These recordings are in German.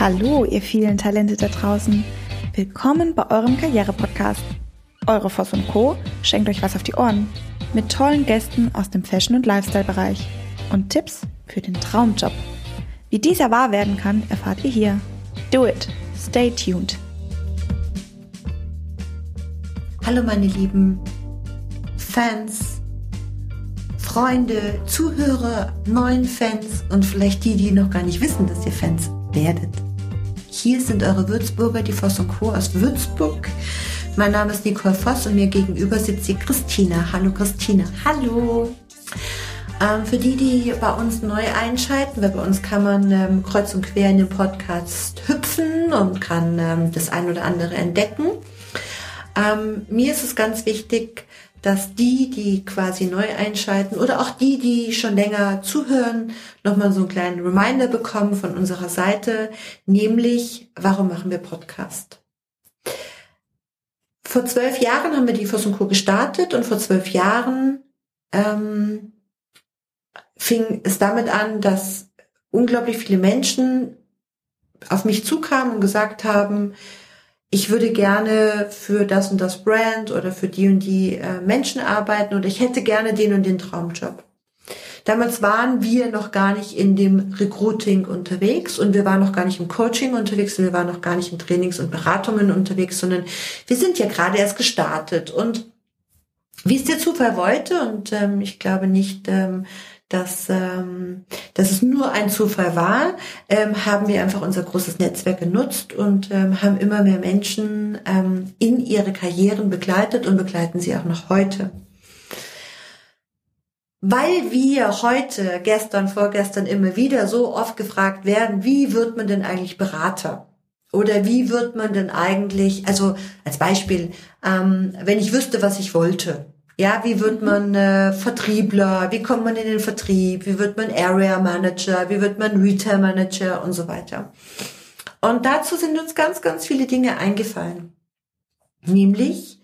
Hallo, ihr vielen Talente da draußen. Willkommen bei eurem Karriere-Podcast. Eure Voss und Co. schenkt euch was auf die Ohren. Mit tollen Gästen aus dem Fashion- und Lifestyle-Bereich. Und Tipps für den Traumjob. Wie dieser wahr werden kann, erfahrt ihr hier. Do it. Stay tuned. Hallo meine lieben Fans, Freunde, Zuhörer, neuen Fans und vielleicht die, die noch gar nicht wissen, dass ihr Fans werdet. Hier sind eure Würzburger, die Voss und Co. aus Würzburg. Mein Name ist Nicole Voss und mir gegenüber sitzt die Christina. Hallo Christina. Hallo. Ähm, für die, die bei uns neu einschalten, weil bei uns kann man ähm, kreuz und quer in den Podcast hüpfen und kann ähm, das ein oder andere entdecken. Ähm, mir ist es ganz wichtig, dass die, die quasi neu einschalten oder auch die, die schon länger zuhören, nochmal so einen kleinen Reminder bekommen von unserer Seite, nämlich, warum machen wir Podcast? Vor zwölf Jahren haben wir die Voss Co. gestartet und vor zwölf Jahren ähm, fing es damit an, dass unglaublich viele Menschen auf mich zukamen und gesagt haben, ich würde gerne für das und das Brand oder für die und die äh, Menschen arbeiten oder ich hätte gerne den und den Traumjob. Damals waren wir noch gar nicht in dem Recruiting unterwegs und wir waren noch gar nicht im Coaching unterwegs und wir waren noch gar nicht in Trainings und Beratungen unterwegs, sondern wir sind ja gerade erst gestartet und wie es der Zufall wollte und ähm, ich glaube nicht, ähm, dass, ähm, dass es nur ein Zufall war, ähm, haben wir einfach unser großes Netzwerk genutzt und ähm, haben immer mehr Menschen ähm, in ihre Karrieren begleitet und begleiten sie auch noch heute. Weil wir heute, gestern, vorgestern immer wieder so oft gefragt werden, wie wird man denn eigentlich Berater? Oder wie wird man denn eigentlich, also als Beispiel, ähm, wenn ich wüsste, was ich wollte, ja, wie wird man äh, Vertriebler? Wie kommt man in den Vertrieb? Wie wird man Area Manager? Wie wird man Retail Manager und so weiter? Und dazu sind uns ganz, ganz viele Dinge eingefallen. Nämlich,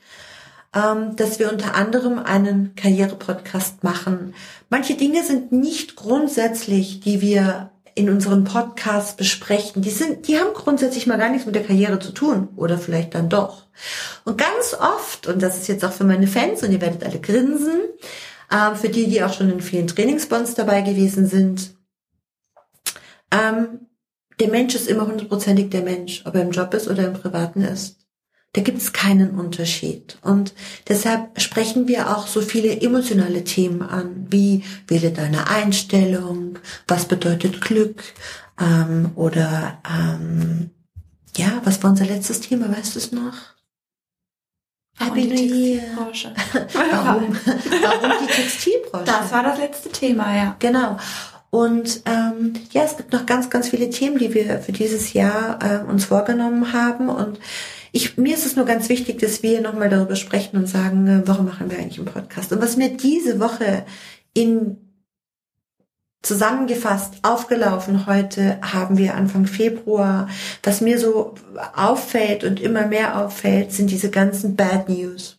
ähm, dass wir unter anderem einen Karriere-Podcast machen. Manche Dinge sind nicht grundsätzlich, die wir in unseren Podcasts besprechen, die sind, die haben grundsätzlich mal gar nichts mit der Karriere zu tun oder vielleicht dann doch. Und ganz oft, und das ist jetzt auch für meine Fans und ihr werdet alle grinsen, äh, für die, die auch schon in vielen Trainingsbonds dabei gewesen sind, ähm, der Mensch ist immer hundertprozentig der Mensch, ob er im Job ist oder im Privaten ist. Da gibt es keinen Unterschied. Und deshalb sprechen wir auch so viele emotionale Themen an, wie wähle deine Einstellung, was bedeutet Glück ähm, oder ähm, ja, was war unser letztes Thema, weißt du es noch? Happy New Year. warum, warum die Textilbranche? Das war das letzte Thema, ja. Genau. Und ähm, ja, es gibt noch ganz, ganz viele Themen, die wir für dieses Jahr äh, uns vorgenommen haben. Und ich, mir ist es nur ganz wichtig, dass wir nochmal darüber sprechen und sagen, äh, warum machen wir eigentlich einen Podcast? Und was mir diese Woche in zusammengefasst aufgelaufen heute haben wir Anfang Februar. Was mir so auffällt und immer mehr auffällt, sind diese ganzen Bad News.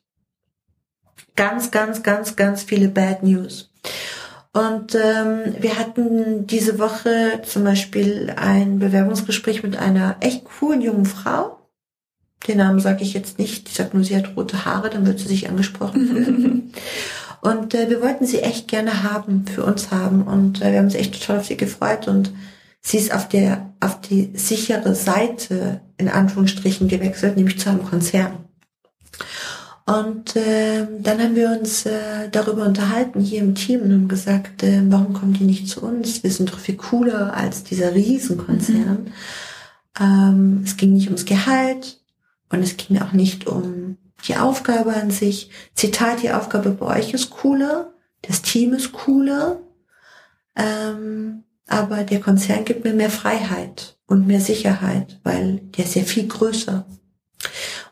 Ganz, ganz, ganz, ganz viele Bad News. Und ähm, wir hatten diese Woche zum Beispiel ein Bewerbungsgespräch mit einer echt coolen jungen Frau. Den Namen sage ich jetzt nicht. Ich sage nur, sie hat rote Haare, dann wird sie sich angesprochen fühlen. und äh, wir wollten sie echt gerne haben, für uns haben. Und äh, wir haben uns echt total auf sie gefreut. Und sie ist auf der, auf die sichere Seite, in Anführungsstrichen, gewechselt, nämlich zu einem Konzern. Und äh, dann haben wir uns äh, darüber unterhalten hier im Team und haben gesagt, äh, warum kommen die nicht zu uns? Wir sind doch viel cooler als dieser Riesenkonzern. Mhm. Ähm, es ging nicht ums Gehalt, und es ging auch nicht um die Aufgabe an sich. Zitat, die Aufgabe bei euch ist cooler, das Team ist cooler, ähm, aber der Konzern gibt mir mehr Freiheit und mehr Sicherheit, weil der ist ja viel größer.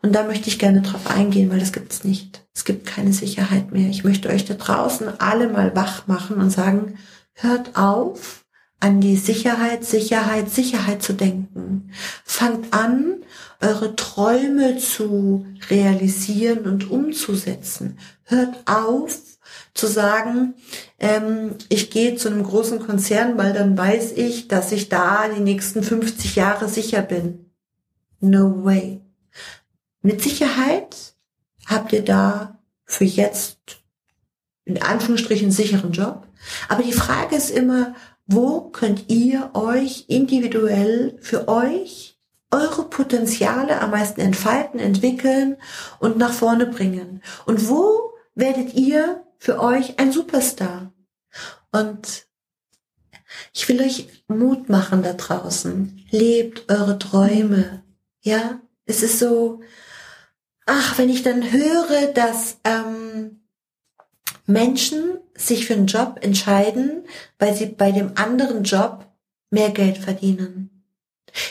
Und da möchte ich gerne drauf eingehen, weil das gibt es nicht. Es gibt keine Sicherheit mehr. Ich möchte euch da draußen alle mal wach machen und sagen, hört auf, an die Sicherheit, Sicherheit, Sicherheit zu denken. Fangt an, eure Träume zu realisieren und umzusetzen. Hört auf, zu sagen, ähm, ich gehe zu einem großen Konzern, weil dann weiß ich, dass ich da die nächsten 50 Jahre sicher bin. No way. Mit Sicherheit habt ihr da für jetzt in Anführungsstrichen sicheren Job. Aber die Frage ist immer, wo könnt ihr euch individuell für euch eure Potenziale am meisten entfalten, entwickeln und nach vorne bringen? Und wo werdet ihr für euch ein Superstar? Und ich will euch Mut machen da draußen. Lebt eure Träume. Ja, es ist so, ach, wenn ich dann höre, dass ähm, Menschen sich für einen Job entscheiden, weil sie bei dem anderen Job mehr Geld verdienen.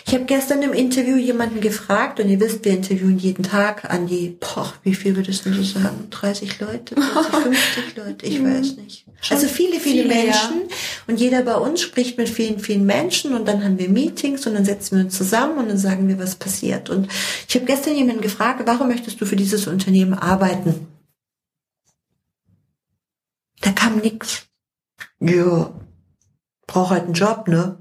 Ich habe gestern im Interview jemanden gefragt und ihr wisst, wir interviewen jeden Tag an die, boah, wie viel würdest du sagen? 30 Leute, 40, 50 Leute, ich weiß nicht. Also viele, viele, viele Menschen ja. und jeder bei uns spricht mit vielen, vielen Menschen und dann haben wir Meetings und dann setzen wir uns zusammen und dann sagen wir, was passiert. Und ich habe gestern jemanden gefragt, warum möchtest du für dieses Unternehmen arbeiten? Da kam nix. Ja, brauch halt einen Job, ne?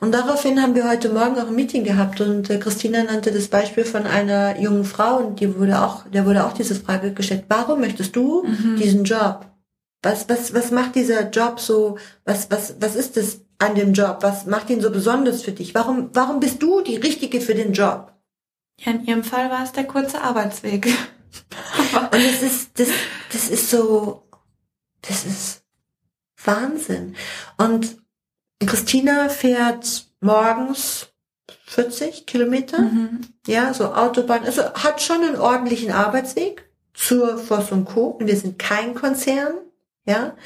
Und daraufhin haben wir heute Morgen auch ein Meeting gehabt und äh, Christina nannte das Beispiel von einer jungen Frau und die wurde auch, der wurde auch diese Frage gestellt, warum möchtest du mhm. diesen Job? Was, was, was macht dieser Job so, was, was, was ist es an dem Job? Was macht ihn so besonders für dich? Warum, warum bist du die Richtige für den Job? Ja, in ihrem Fall war es der kurze Arbeitsweg. und es ist, das, das ist so, das ist Wahnsinn. Und Christina fährt morgens 40 Kilometer, mhm. ja, so Autobahn, also hat schon einen ordentlichen Arbeitsweg zur Voss und Co. Und wir sind kein Konzern, ja,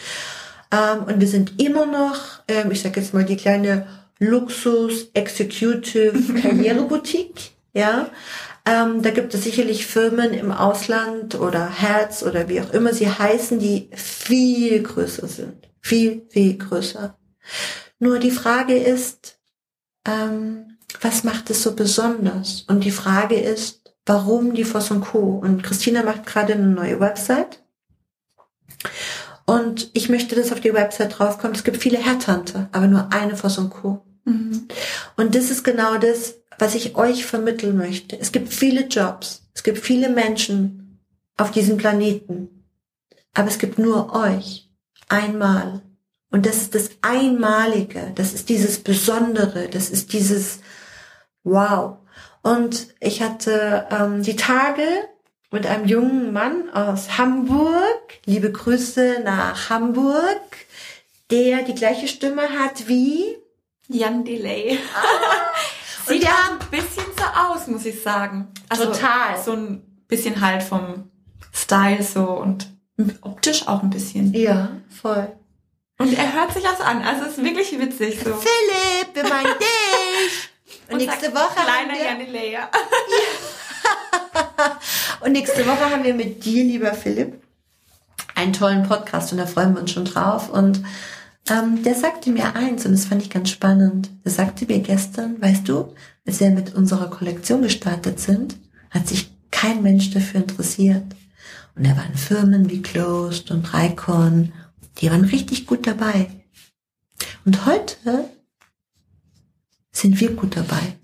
ähm, und wir sind immer noch, ähm, ich sag jetzt mal die kleine Luxus Executive Karriereboutique, ja. Ähm, da gibt es sicherlich Firmen im Ausland oder Herz oder wie auch immer sie heißen, die viel größer sind, viel viel größer. Nur die Frage ist, ähm, was macht es so besonders? Und die Frage ist, warum die Voss und Co. Und Christina macht gerade eine neue Website. Und ich möchte, dass auf die Website draufkommt. Es gibt viele Headhunter, aber nur eine Voss und Co. Mhm. Und das ist genau das, was ich euch vermitteln möchte. Es gibt viele Jobs. Es gibt viele Menschen auf diesem Planeten. Aber es gibt nur euch. Einmal. Und das ist das Einmalige, das ist dieses Besondere, das ist dieses Wow. Und ich hatte ähm, die Tage mit einem jungen Mann aus Hamburg, liebe Grüße nach Hamburg, der die gleiche Stimme hat wie Jan Delay. Ah, Sieht ja ein bisschen so aus, muss ich sagen. Also total. So ein bisschen halt vom Style so und optisch auch ein bisschen. Ja, voll. Und er hört sich das an. Also es ist wirklich witzig so. Philipp, wir meinen dich. Und, Und nächste Woche kleiner haben wir, ja. Und nächste Woche haben wir mit dir, lieber Philipp, einen tollen Podcast und da freuen wir uns schon drauf. Und ähm, der sagte mir eins und das fand ich ganz spannend. Er sagte mir gestern, weißt du, als wir mit unserer Kollektion gestartet sind, hat sich kein Mensch dafür interessiert. Und er waren Firmen wie Closed und Raikon die waren richtig gut dabei. Und heute sind wir gut dabei.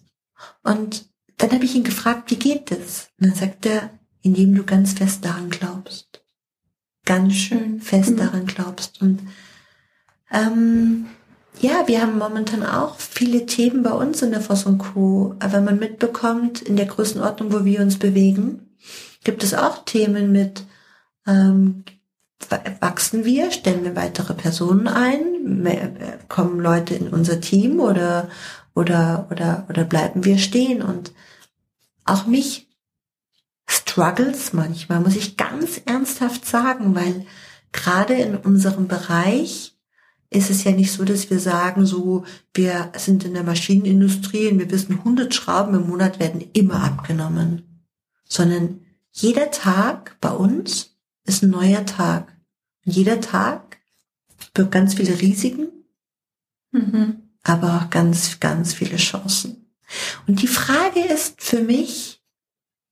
Und dann habe ich ihn gefragt, wie geht es? Und dann sagt er, indem du ganz fest daran glaubst. Ganz schön fest mhm. daran glaubst. Und ähm, ja, wir haben momentan auch viele Themen bei uns in der Voss und Co. Aber wenn man mitbekommt, in der Größenordnung, wo wir uns bewegen, gibt es auch Themen mit ähm, wachsen wir, stellen wir weitere Personen ein, kommen Leute in unser Team oder, oder, oder, oder bleiben wir stehen und auch mich struggles manchmal, muss ich ganz ernsthaft sagen, weil gerade in unserem Bereich ist es ja nicht so, dass wir sagen, so, wir sind in der Maschinenindustrie und wir wissen, 100 Schrauben im Monat werden immer abgenommen, sondern jeder Tag bei uns ist ein neuer Tag. Jeder Tag birgt ganz viele Risiken, mhm. aber auch ganz, ganz viele Chancen. Und die Frage ist für mich,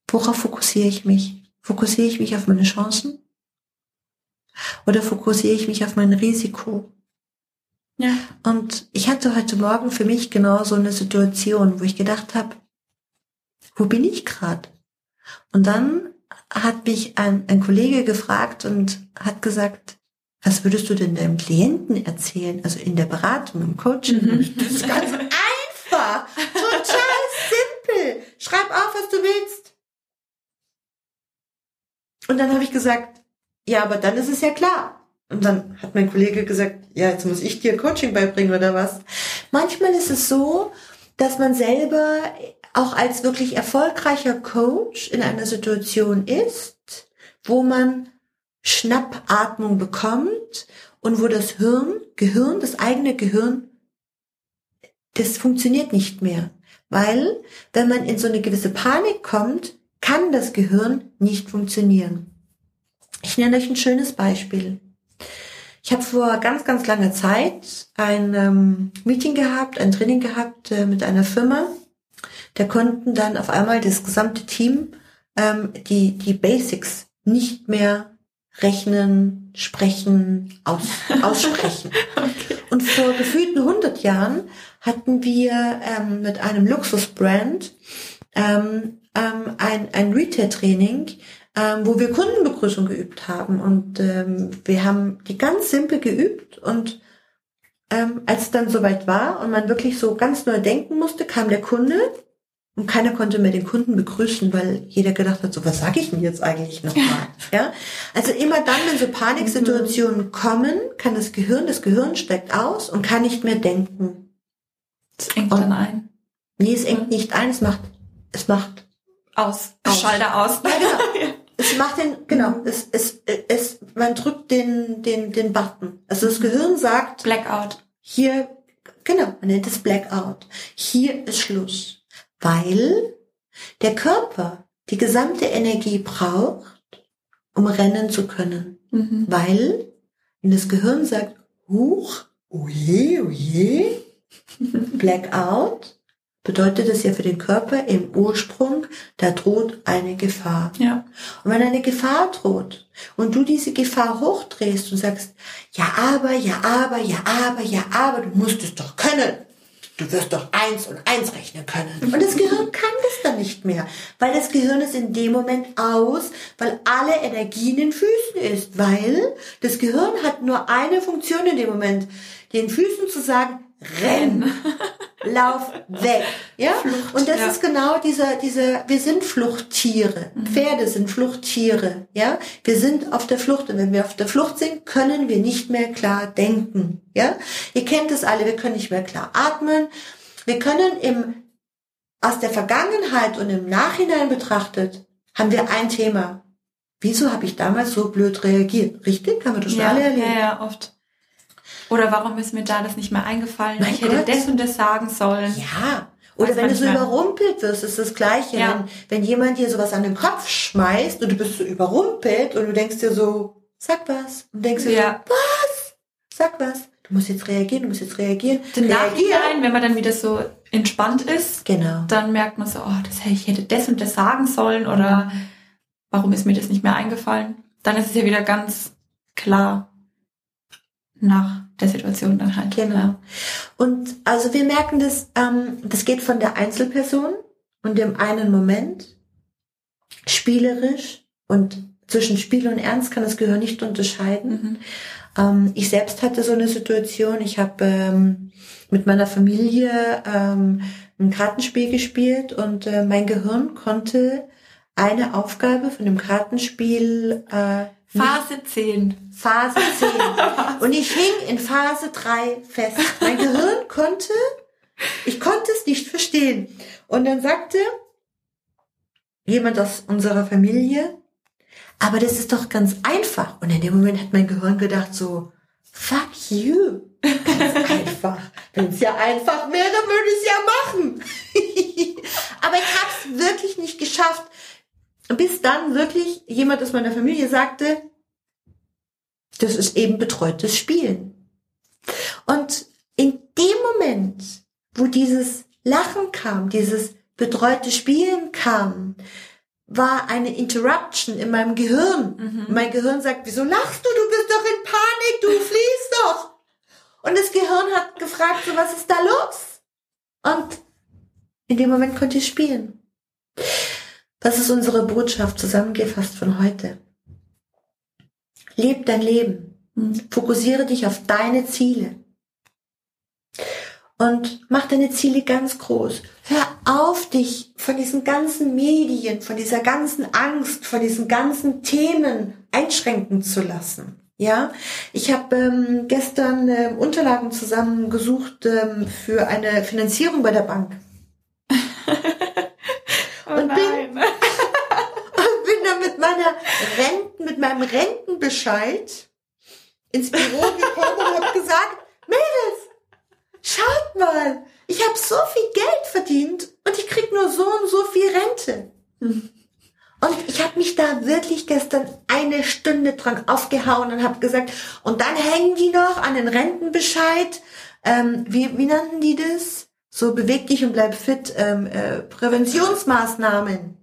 worauf fokussiere ich mich? Fokussiere ich mich auf meine Chancen? Oder fokussiere ich mich auf mein Risiko? Ja. Und ich hatte heute Morgen für mich genau so eine Situation, wo ich gedacht habe, wo bin ich gerade? Und dann hat mich ein, ein Kollege gefragt und hat gesagt, was würdest du denn deinem Klienten erzählen? Also in der Beratung, im Coaching. Mhm. Das ist ganz einfach. Total simpel. Schreib auf, was du willst. Und dann habe ich gesagt, ja, aber dann ist es ja klar. Und dann hat mein Kollege gesagt, ja, jetzt muss ich dir Coaching beibringen oder was. Manchmal ist es so, dass man selber auch als wirklich erfolgreicher Coach in einer Situation ist, wo man Schnappatmung bekommt und wo das Hirn, Gehirn, das eigene Gehirn, das funktioniert nicht mehr. Weil, wenn man in so eine gewisse Panik kommt, kann das Gehirn nicht funktionieren. Ich nenne euch ein schönes Beispiel. Ich habe vor ganz, ganz langer Zeit ein ähm, Meeting gehabt, ein Training gehabt äh, mit einer Firma. Da konnten dann auf einmal das gesamte Team ähm, die, die Basics nicht mehr rechnen, sprechen, aus, aussprechen. okay. Und vor gefühlten 100 Jahren hatten wir ähm, mit einem Luxusbrand ähm, ähm, ein, ein Retail-Training, ähm, wo wir Kundenbegrüßung geübt haben. Und ähm, wir haben die ganz simpel geübt und ähm, als es dann soweit war und man wirklich so ganz neu denken musste, kam der Kunde und keiner konnte mehr den Kunden begrüßen, weil jeder gedacht hat, so was sage ich denn jetzt eigentlich nochmal? ja? Also immer dann, wenn so Paniksituationen mhm. kommen, kann das Gehirn, das Gehirn steigt aus und kann nicht mehr denken. Es engt und, dann ein. Nee, es engt mhm. nicht ein, es macht, es macht aus. aus. Schalter aus. Ja, genau. Es macht den, genau, mhm. es, es, es, man drückt den, den, den Button. Also das Gehirn sagt. Blackout. Hier, genau, man nennt es Blackout. Hier ist Schluss weil der Körper die gesamte Energie braucht, um rennen zu können. Mhm. Weil, wenn das Gehirn sagt, huch, oje, oje, Blackout, bedeutet das ja für den Körper im Ursprung, da droht eine Gefahr. Ja. Und wenn eine Gefahr droht und du diese Gefahr hochdrehst und sagst, ja aber, ja aber, ja aber, ja aber, du musst es doch können, du wirst doch eins und eins rechnen können. Und das Gehirn kann das dann nicht mehr, weil das Gehirn ist in dem Moment aus, weil alle Energie in den Füßen ist, weil das Gehirn hat nur eine Funktion in dem Moment, den Füßen zu sagen, renn, lauf weg, ja? Flucht, und das ja. ist genau dieser, dieser, wir sind Fluchttiere. Mhm. Pferde sind Fluchttiere, ja? Wir sind auf der Flucht und wenn wir auf der Flucht sind, können wir nicht mehr klar denken, ja? Ihr kennt es alle, wir können nicht mehr klar atmen. Wir können im, aus der Vergangenheit und im Nachhinein betrachtet, haben wir ein Thema. Wieso habe ich damals so blöd reagiert? Richtig? Haben wir das schon ja, alle erlebt? Ja, ja, oft. Oder warum ist mir da das nicht mehr eingefallen? Mein ich Gott. hätte das und das sagen sollen. Ja. Oder wenn du so überrumpelt wirst, ist das Gleiche. Ja. Wenn, wenn jemand dir sowas an den Kopf schmeißt und du bist so überrumpelt und du denkst dir so, sag was. Und denkst dir ja. so, was? Sag was. Du musst jetzt reagieren, du musst jetzt reagieren. Im Nachhinein, wenn man dann wieder so entspannt ist, genau. dann merkt man so, oh, das, ich hätte das und das sagen sollen oder warum ist mir das nicht mehr eingefallen? Dann ist es ja wieder ganz klar nach der Situation dann halt. Genau. Und also wir merken das, ähm, das geht von der Einzelperson und dem einen Moment spielerisch und zwischen Spiel und Ernst kann das Gehirn nicht unterscheiden. Mhm. Ähm, ich selbst hatte so eine Situation. Ich habe ähm, mit meiner Familie ähm, ein Kartenspiel gespielt und äh, mein Gehirn konnte eine Aufgabe von dem Kartenspiel äh, Phase 10. Phase 10. Und ich hing in Phase 3 fest. Mein Gehirn konnte, ich konnte es nicht verstehen. Und dann sagte jemand aus unserer Familie, aber das ist doch ganz einfach. Und in dem Moment hat mein Gehirn gedacht so, fuck you. Ganz einfach. Wenn es ja einfach wäre, würde ich es ja machen. aber ich habe es wirklich nicht geschafft, bis dann wirklich jemand aus meiner Familie sagte, das ist eben betreutes Spielen. Und in dem Moment, wo dieses Lachen kam, dieses betreute Spielen kam, war eine Interruption in meinem Gehirn. Mhm. Mein Gehirn sagt, wieso lachst du? Du bist doch in Panik, du fliehst doch. Und das Gehirn hat gefragt, so, was ist da los? Und in dem Moment konnte ich spielen. Das ist unsere Botschaft zusammengefasst von heute. Leb dein Leben. Mhm. Fokussiere dich auf deine Ziele. Und mach deine Ziele ganz groß. Hör auf, dich von diesen ganzen Medien, von dieser ganzen Angst, von diesen ganzen Themen einschränken zu lassen. Ja, ich habe ähm, gestern ähm, Unterlagen zusammengesucht ähm, für eine Finanzierung bei der Bank. Renten, mit meinem Rentenbescheid ins Büro gekommen und habe gesagt, Mädels, schaut mal, ich habe so viel Geld verdient und ich krieg nur so und so viel Rente. Und ich habe mich da wirklich gestern eine Stunde dran aufgehauen und habe gesagt, und dann hängen die noch an den Rentenbescheid. Ähm, wie, wie nannten die das? So beweg dich und bleib fit. Ähm, äh, Präventionsmaßnahmen.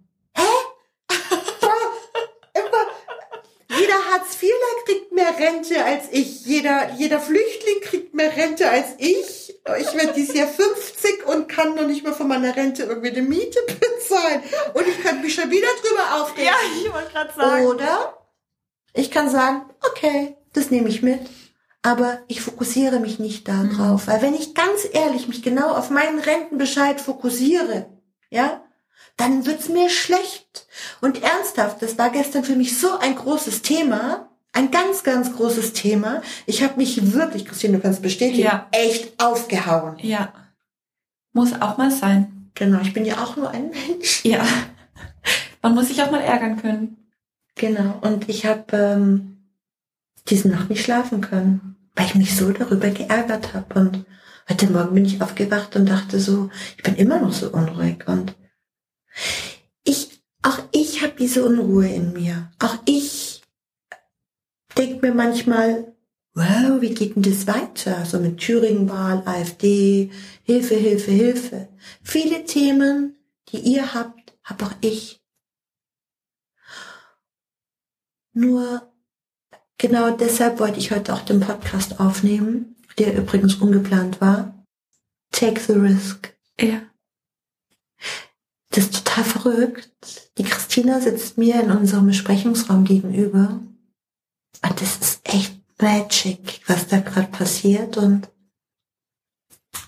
Immer, jeder Hartz-IVler kriegt mehr Rente als ich. Jeder, jeder Flüchtling kriegt mehr Rente als ich. Ich werde dieses Jahr 50 und kann noch nicht mal von meiner Rente irgendwie eine Miete bezahlen. Und ich könnte mich schon wieder drüber aufregen. Ja, ich wollte gerade sagen. Oder ich kann sagen, okay, das nehme ich mit. Aber ich fokussiere mich nicht darauf. Weil wenn ich ganz ehrlich mich genau auf meinen Rentenbescheid fokussiere, ja, dann wird's mir schlecht. Und ernsthaft, das war gestern für mich so ein großes Thema, ein ganz, ganz großes Thema. Ich habe mich wirklich, Christine, du kannst bestätigen, Ja. echt aufgehauen. Ja. Muss auch mal sein. Genau, ich bin ja auch nur ein Mensch. Ja. Man muss sich auch mal ärgern können. Genau, und ich habe ähm, diese Nacht nicht schlafen können, weil ich mich so darüber geärgert habe. Und heute Morgen bin ich aufgewacht und dachte so, ich bin immer noch so unruhig. Und ich, auch ich habe diese Unruhe in mir. Auch ich denke mir manchmal, wow, wie geht denn das weiter? So mit Thüringen-Wahl, AfD, Hilfe, Hilfe, Hilfe. Viele Themen, die ihr habt, habe auch ich. Nur genau deshalb wollte ich heute auch den Podcast aufnehmen, der übrigens ungeplant war. Take the risk. Ja. Das ist total verrückt. Die Christina sitzt mir in unserem Besprechungsraum gegenüber. Und das ist echt magic, was da gerade passiert. Und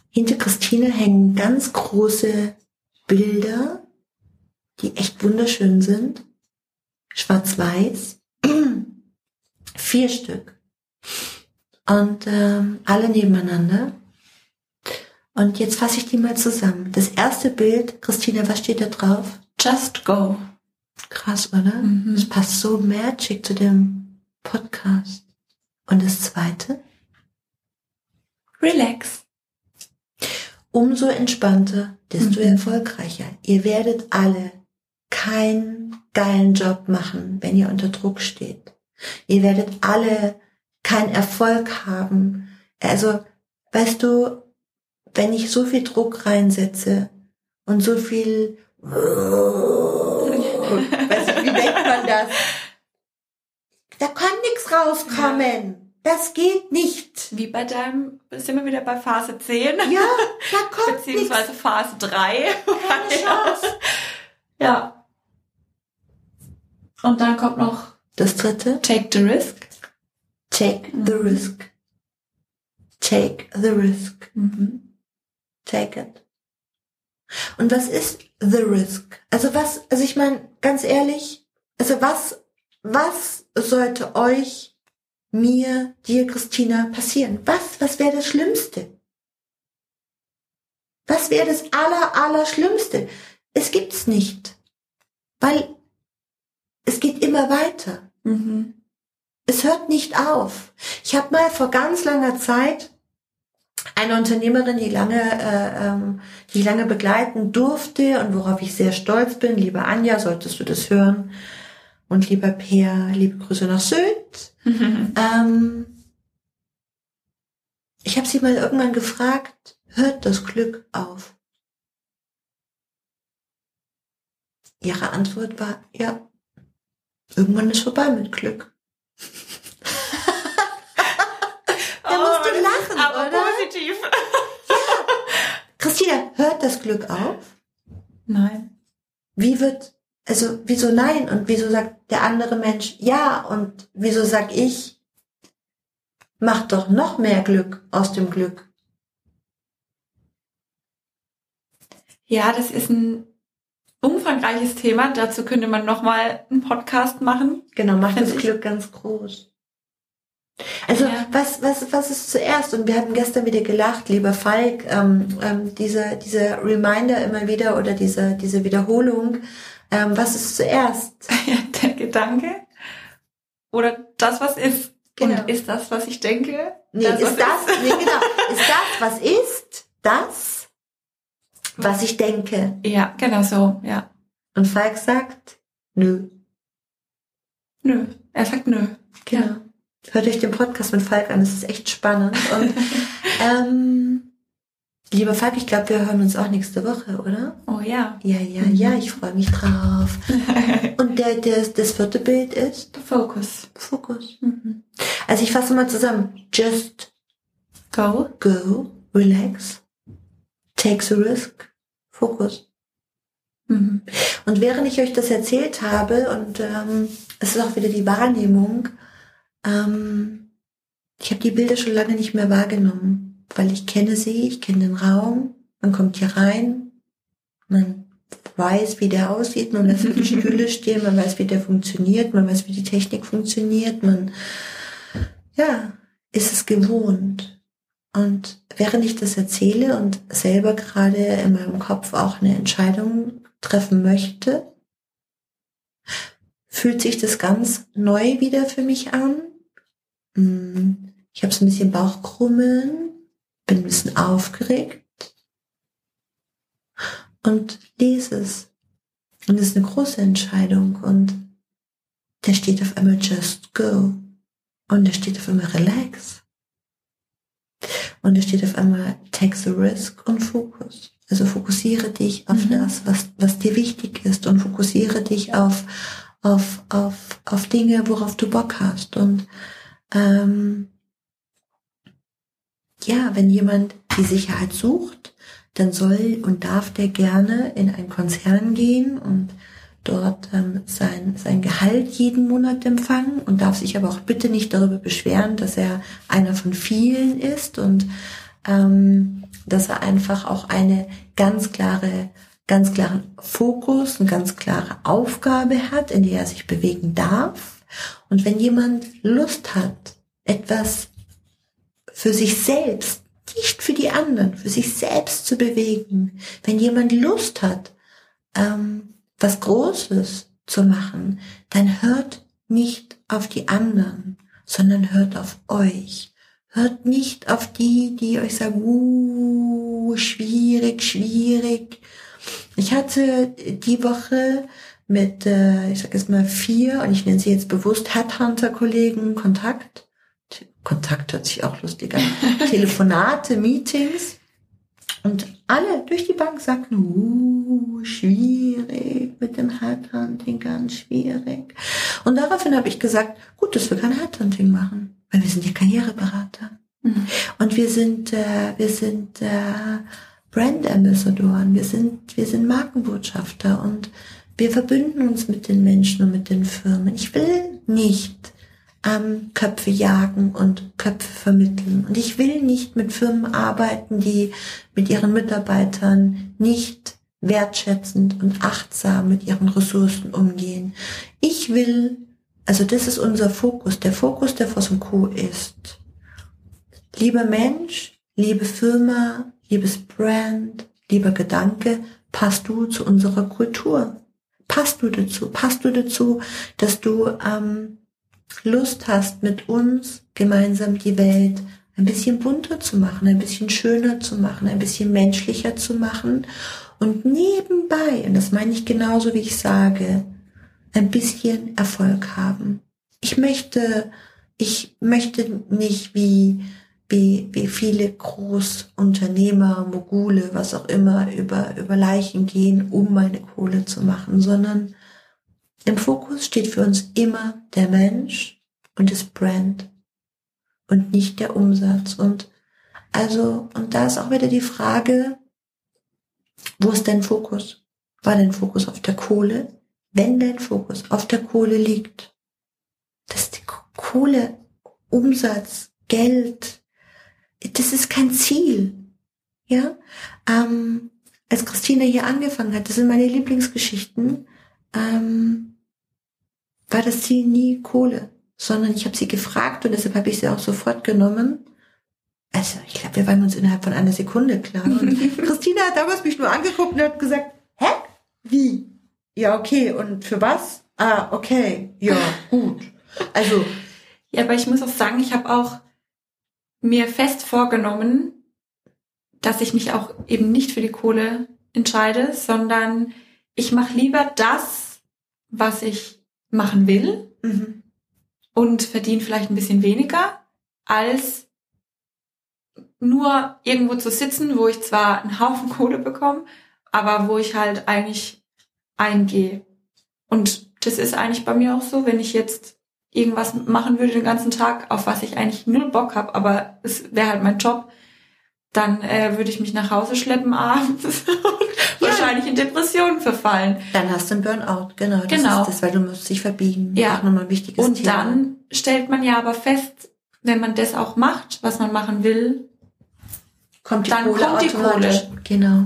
hinter Christina hängen ganz große Bilder, die echt wunderschön sind. Schwarz-Weiß. Vier Stück. Und ähm, alle nebeneinander. Und jetzt fasse ich die mal zusammen. Das erste Bild, Christina, was steht da drauf? Just go. Krass, oder? Mhm. Das passt so magic zu dem Podcast. Und das zweite? Relax. Umso entspannter, desto Mhm. erfolgreicher. Ihr werdet alle keinen geilen Job machen, wenn ihr unter Druck steht. Ihr werdet alle keinen Erfolg haben. Also, weißt du, wenn ich so viel Druck reinsetze und so viel, weiß ich, wie nennt man das? Da kann nichts rauskommen. Das geht nicht. Wie bei deinem, sind wir wieder bei Phase 10? Ja, da kommt nichts. Beziehungsweise Phase 3. Keine Chance. Ja. Und dann kommt noch Das dritte, Take the Risk. take the Mhm. risk. Take the risk. Mhm. Take it. Und was ist the risk? Also was, also ich meine, ganz ehrlich, also was, was sollte euch, mir, dir, Christina, passieren? Was, was wäre das Schlimmste? Was wäre das aller, aller Schlimmste? Es gibt's nicht. Weil es geht immer weiter. Mhm. Es hört nicht auf. Ich habe mal vor ganz langer Zeit eine Unternehmerin, die lange, äh, ähm, die lange begleiten durfte und worauf ich sehr stolz bin. Liebe Anja, solltest du das hören. Und lieber Peer, liebe Grüße nach Sylt. Ähm, ich habe sie mal irgendwann gefragt, hört das Glück auf? ihre Antwort war, ja, irgendwann ist vorbei mit Glück. da Oh, musst du ist lachen, aber oder? positiv. Christina, hört das Glück auf? Nein. Wie wird, also wieso nein und wieso sagt der andere Mensch ja und wieso sag ich, mach doch noch mehr Glück aus dem Glück? Ja, das ist ein umfangreiches Thema. Dazu könnte man nochmal einen Podcast machen. Genau, macht Find das. Glück ganz groß. Also Ja. was, was, was ist zuerst? Und wir hatten gestern wieder gelacht, lieber Falk, ähm, ähm, diese, diese Reminder immer wieder oder diese, diese Wiederholung. Ähm, was ist zuerst? Ja, der Gedanke oder das, was ist. Genau. Und ist das, was ich denke? Nee, das, ist das, nee, genau, ist das, was ist, das, was ich denke? Ja, genau so, ja. Und Falk sagt, nö. Nö. Er sagt nö. Genau. Hört euch den Podcast mit Falk an, das ist echt spannend. Und ähm, lieber Falk, ich glaube, wir hören uns auch nächste Woche, oder? Oh ja. Ja, ja, ja, ich freue mich drauf. Und der, der, das vierte Bild ist Fokus. Fokus. Mhm. Also ich fasse mal zusammen. Just Go. go, relax, take the risk, Fokus. Mhm. Und während ich euch das erzählt habe, und ähm, es ist auch wieder die Wahrnehmung, ähm, ich habe die Bilder schon lange nicht mehr wahrgenommen, weil ich kenne sie, ich kenne den Raum, man kommt hier rein, man weiß, wie der aussieht, man weiß, wie die Stühle stehen, man weiß, wie der funktioniert, man weiß, wie die Technik funktioniert, man, ja, ist es gewohnt. Und während ich das erzähle und selber gerade in meinem Kopf auch eine Entscheidung treffen möchte, fühlt sich das ganz neu wieder für mich an. Mm, Ich habe so ein bisschen Bauchkrummeln, bin ein bisschen aufgeregt und lese es. Und es ist eine große Entscheidung und da steht auf einmal just go und da steht auf einmal relax und da steht auf einmal take the risk und Fokus. Also fokussiere dich auf Mhm. das, was, was dir wichtig ist und fokussiere dich auf, auf, auf, auf Dinge, worauf du Bock hast. Und ähm, ja, wenn jemand die Sicherheit sucht, dann soll und darf der gerne in einen Konzern gehen und dort ähm, sein, sein Gehalt jeden Monat empfangen und darf sich aber auch bitte nicht darüber beschweren, dass er einer von vielen ist und ähm, dass er einfach auch eine ganz klare, ganz klaren Fokus, eine ganz klare Aufgabe hat, in der er sich bewegen darf. Und wenn jemand Lust hat, etwas für sich selbst, nicht für die anderen, für sich selbst zu bewegen, wenn jemand Lust hat, ähm, was Großes zu machen, dann hört nicht auf die anderen, sondern hört auf euch. Hört nicht auf die, die euch sagen, uh, schwierig, schwierig. Ich hatte die Woche mit, äh, ich sag jetzt mal vier, und ich nenne sie jetzt bewusst Headhunter-Kollegen Kontakt. T- Kontakt hört sich auch lustig an. Telefonate, Meetings. Und alle durch die Bank sagten, uh, schwierig mit dem Headhunting, ganz schwierig. Und daraufhin habe ich gesagt, gut, dass wir kein Headhunting machen, weil wir sind ja Karriereberater. Mhm. Und wir sind, äh, wir sind äh, Brand Ambassadoren, wir sind, wir sind Markenbotschafter und wir verbünden uns mit den Menschen und mit den Firmen. Ich will nicht ähm, Köpfe jagen und Köpfe vermitteln. Und ich will nicht mit Firmen arbeiten, die mit ihren Mitarbeitern nicht wertschätzend und achtsam mit ihren Ressourcen umgehen. Ich will, also das ist unser Fokus. Der Fokus der Voss Co. ist, lieber Mensch, liebe Firma, liebes Brand, lieber Gedanke, passt du zu unserer Kultur? Passt du dazu? Passt du dazu, dass du ähm, Lust hast, mit uns gemeinsam die Welt ein bisschen bunter zu machen, ein bisschen schöner zu machen, ein bisschen menschlicher zu machen und nebenbei, und das meine ich genauso wie ich sage, ein bisschen Erfolg haben. Ich möchte, ich möchte nicht wie wie, wie viele Großunternehmer, Mogule, was auch immer, über, über Leichen gehen, um meine Kohle zu machen, sondern im Fokus steht für uns immer der Mensch und das Brand und nicht der Umsatz. Und also, und da ist auch wieder die Frage, wo ist dein Fokus? War dein Fokus auf der Kohle? Wenn dein Fokus auf der Kohle liegt, dass die Kohle, Umsatz, Geld, das ist kein Ziel. Ja, ähm, als Christina hier angefangen hat, das sind meine Lieblingsgeschichten, ähm, war das Ziel nie Kohle, sondern ich habe sie gefragt und deshalb habe ich sie auch sofort genommen. Also ich glaube, wir waren uns innerhalb von einer Sekunde klar. Und Christina hat damals mich nur angeguckt und hat gesagt, hä? Wie? Ja, okay. Und für was? Ah, okay. Ja, gut. Also. Ja, aber ich muss auch sagen, ich habe auch mir fest vorgenommen, dass ich mich auch eben nicht für die Kohle entscheide, sondern ich mache lieber das, was ich machen will mhm. und verdiene vielleicht ein bisschen weniger, als nur irgendwo zu sitzen, wo ich zwar einen Haufen Kohle bekomme, aber wo ich halt eigentlich eingehe. Und das ist eigentlich bei mir auch so, wenn ich jetzt irgendwas machen würde den ganzen Tag, auf was ich eigentlich null Bock habe, aber es wäre halt mein Job, dann äh, würde ich mich nach Hause schleppen abends und ja. wahrscheinlich in Depressionen verfallen. Dann hast du einen Burnout, genau. Das genau. ist das, weil du musst dich verbiegen. Ja. Auch nochmal ein wichtiges und Thema. dann stellt man ja aber fest, wenn man das auch macht, was man machen will, kommt die dann Kohle kommt die. Kohle. Genau.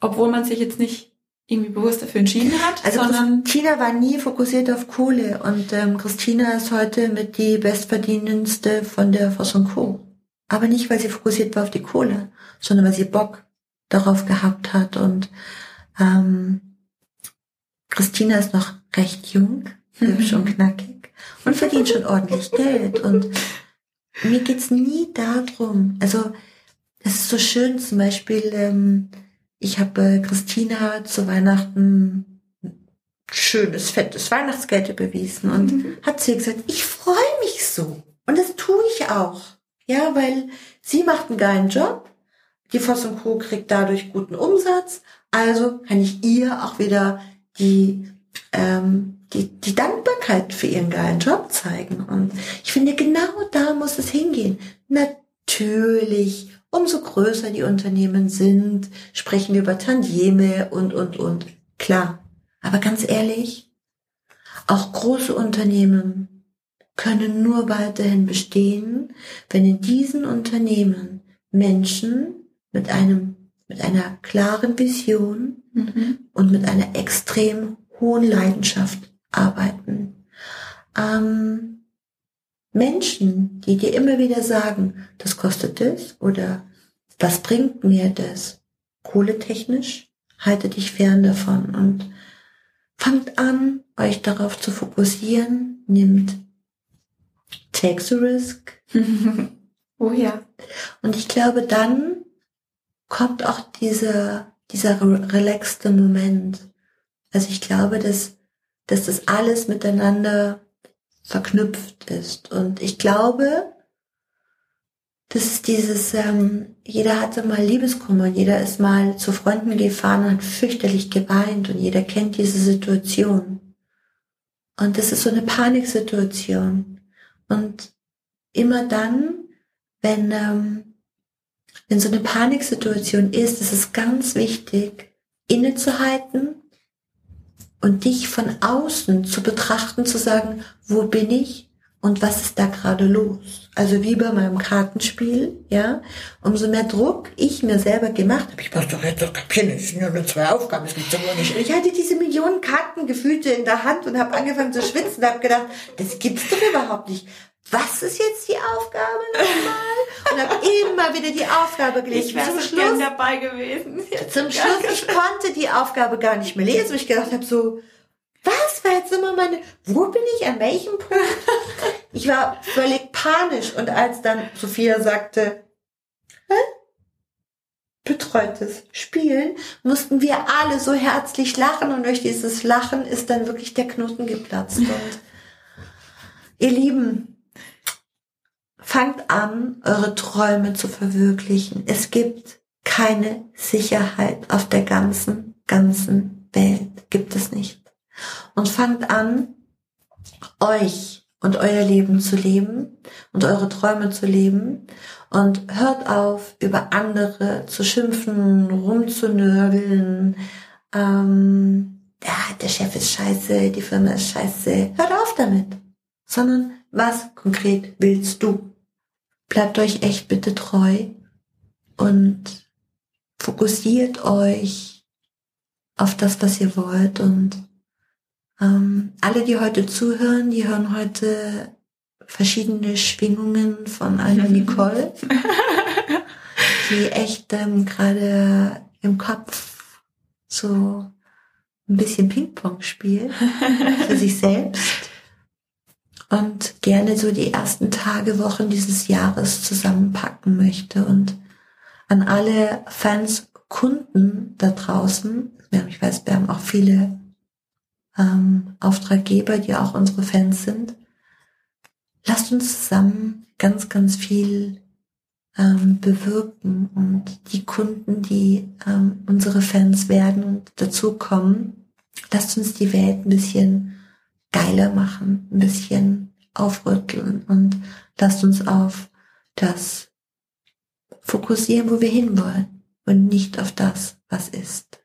Obwohl man sich jetzt nicht irgendwie bewusst dafür entschieden hat, Also sondern Christina war nie fokussiert auf Kohle und ähm, Christina ist heute mit die bestverdienendste von der Voss und Co. Aber nicht, weil sie fokussiert war auf die Kohle, sondern weil sie Bock darauf gehabt hat und ähm, Christina ist noch recht jung, hübsch und knackig und verdient schon ordentlich Geld und mir geht's nie darum, also es ist so schön zum Beispiel, ähm, ich habe Christina zu Weihnachten schönes, fettes Weihnachtsgeld überwiesen und Mhm. hat sie gesagt, ich freue mich so. Und das tue ich auch. Ja, weil sie macht einen geilen Job. Die Voss und Co. kriegt dadurch guten Umsatz. Also kann ich ihr auch wieder die, ähm, die, die Dankbarkeit für ihren geilen Job zeigen. Und ich finde, genau da muss es hingehen. Natürlich, umso größer die Unternehmen sind, sprechen wir über Tantieme und, und, und. Klar. Aber ganz ehrlich, auch große Unternehmen können nur weiterhin bestehen, wenn in diesen Unternehmen Menschen mit einem, mit einer klaren Vision mhm. und mit einer extrem hohen Leidenschaft arbeiten. Ähm, Menschen, die dir immer wieder sagen, das kostet das oder was bringt mir das? Kohletechnisch, halte dich fern davon und fangt an, euch darauf zu fokussieren, nimmt takes a risk. oh ja. Und ich glaube, dann kommt auch dieser, dieser re- relaxte Moment. Also ich glaube, dass, dass das alles miteinander verknüpft ist. Und ich glaube, das ist dieses, ähm, jeder hatte mal Liebeskummer, jeder ist mal zu Freunden gefahren und hat fürchterlich geweint und jeder kennt diese Situation. Und das ist so eine Paniksituation. Und immer dann, wenn, ähm, wenn so eine Paniksituation ist, ist es ganz wichtig, innezuhalten und dich von außen zu betrachten, zu sagen, wo bin ich und was ist da gerade los? Also wie bei meinem Kartenspiel, ja. Umso mehr Druck ich mir selber gemacht habe, ich muss doch jetzt doch kapieren, es sind ja nur zwei Aufgaben, es ja wohl nicht. Ich hatte diese Millionen Kartengefühlte in der Hand und habe angefangen zu schwitzen und habe gedacht, das gibt's doch überhaupt nicht. Was ist jetzt die Aufgabe nochmal? Und habe immer wieder die Aufgabe gelesen. Ich wäre Zum Schluss dabei gewesen. Jetzt. zum Schluss, ich konnte die Aufgabe gar nicht mehr lesen, weil ich gedacht habe, so, was war jetzt immer meine, wo bin ich, an welchem Punkt? Ich war völlig panisch und als dann Sophia sagte, Hä? betreutes Spielen, mussten wir alle so herzlich lachen und durch dieses Lachen ist dann wirklich der Knoten geplatzt. Und ihr Lieben, Fangt an, eure Träume zu verwirklichen. Es gibt keine Sicherheit auf der ganzen, ganzen Welt. Gibt es nicht. Und fangt an, euch und euer Leben zu leben und eure Träume zu leben und hört auf, über andere zu schimpfen, rumzunörgeln, ähm, ja, der Chef ist scheiße, die Firma ist scheiße. Hört auf damit. Sondern was konkret willst du? Bleibt euch echt bitte treu und fokussiert euch auf das, was ihr wollt. Und ähm, alle, die heute zuhören, die hören heute verschiedene Schwingungen von einer Nicole, die echt ähm, gerade im Kopf so ein bisschen Ping-Pong spielt für sich selbst und gerne so die ersten Tage, Wochen dieses Jahres zusammenpacken möchte. Und an alle Fans, Kunden da draußen, ich weiß, wir haben auch viele ähm, Auftraggeber, die auch unsere Fans sind, lasst uns zusammen ganz, ganz viel ähm, bewirken. Und die Kunden, die ähm, unsere Fans werden und dazukommen, lasst uns die Welt ein bisschen geiler machen, ein bisschen aufrütteln und lasst uns auf das fokussieren, wo wir hinwollen und nicht auf das, was ist.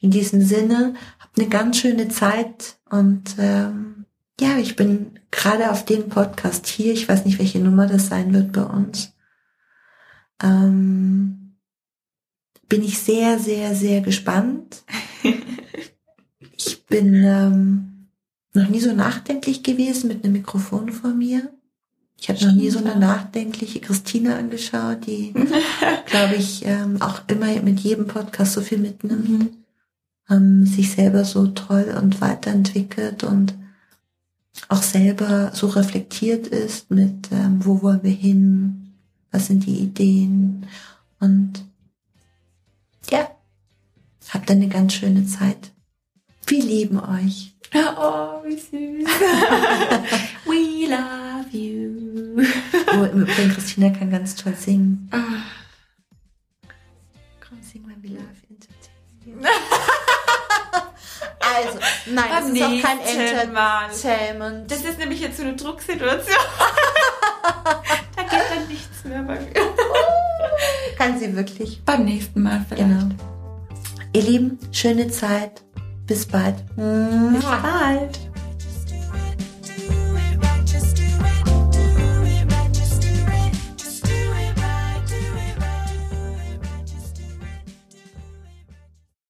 In diesem Sinne, habt eine ganz schöne Zeit und ähm, ja, ich bin gerade auf den Podcast hier. Ich weiß nicht, welche Nummer das sein wird bei uns ähm, bin ich sehr, sehr, sehr gespannt. ich bin ähm, noch nie so nachdenklich gewesen mit einem Mikrofon vor mir. Ich habe noch nie so eine nachdenkliche Christina angeschaut, die, glaube ich, ähm, auch immer mit jedem Podcast so viel mitnimmt, mhm. ähm, sich selber so toll und weiterentwickelt und auch selber so reflektiert ist mit, ähm, wo wollen wir hin, was sind die Ideen und ja, habt eine ganz schöne Zeit. Wir lieben euch. Oh, wie süß. We love you. Oh, Übrigen, Christina kann ganz toll singen. Ah. Komm, sing mal We Love Entertainment. also, nein, das ist auch kein Entertainment. Das ist nämlich jetzt so eine Drucksituation. da geht dann nichts mehr bei mir. Kann sie wirklich. Beim nächsten Mal vielleicht. Genau. Ihr Lieben, schöne Zeit. Bis bald. Bis bald.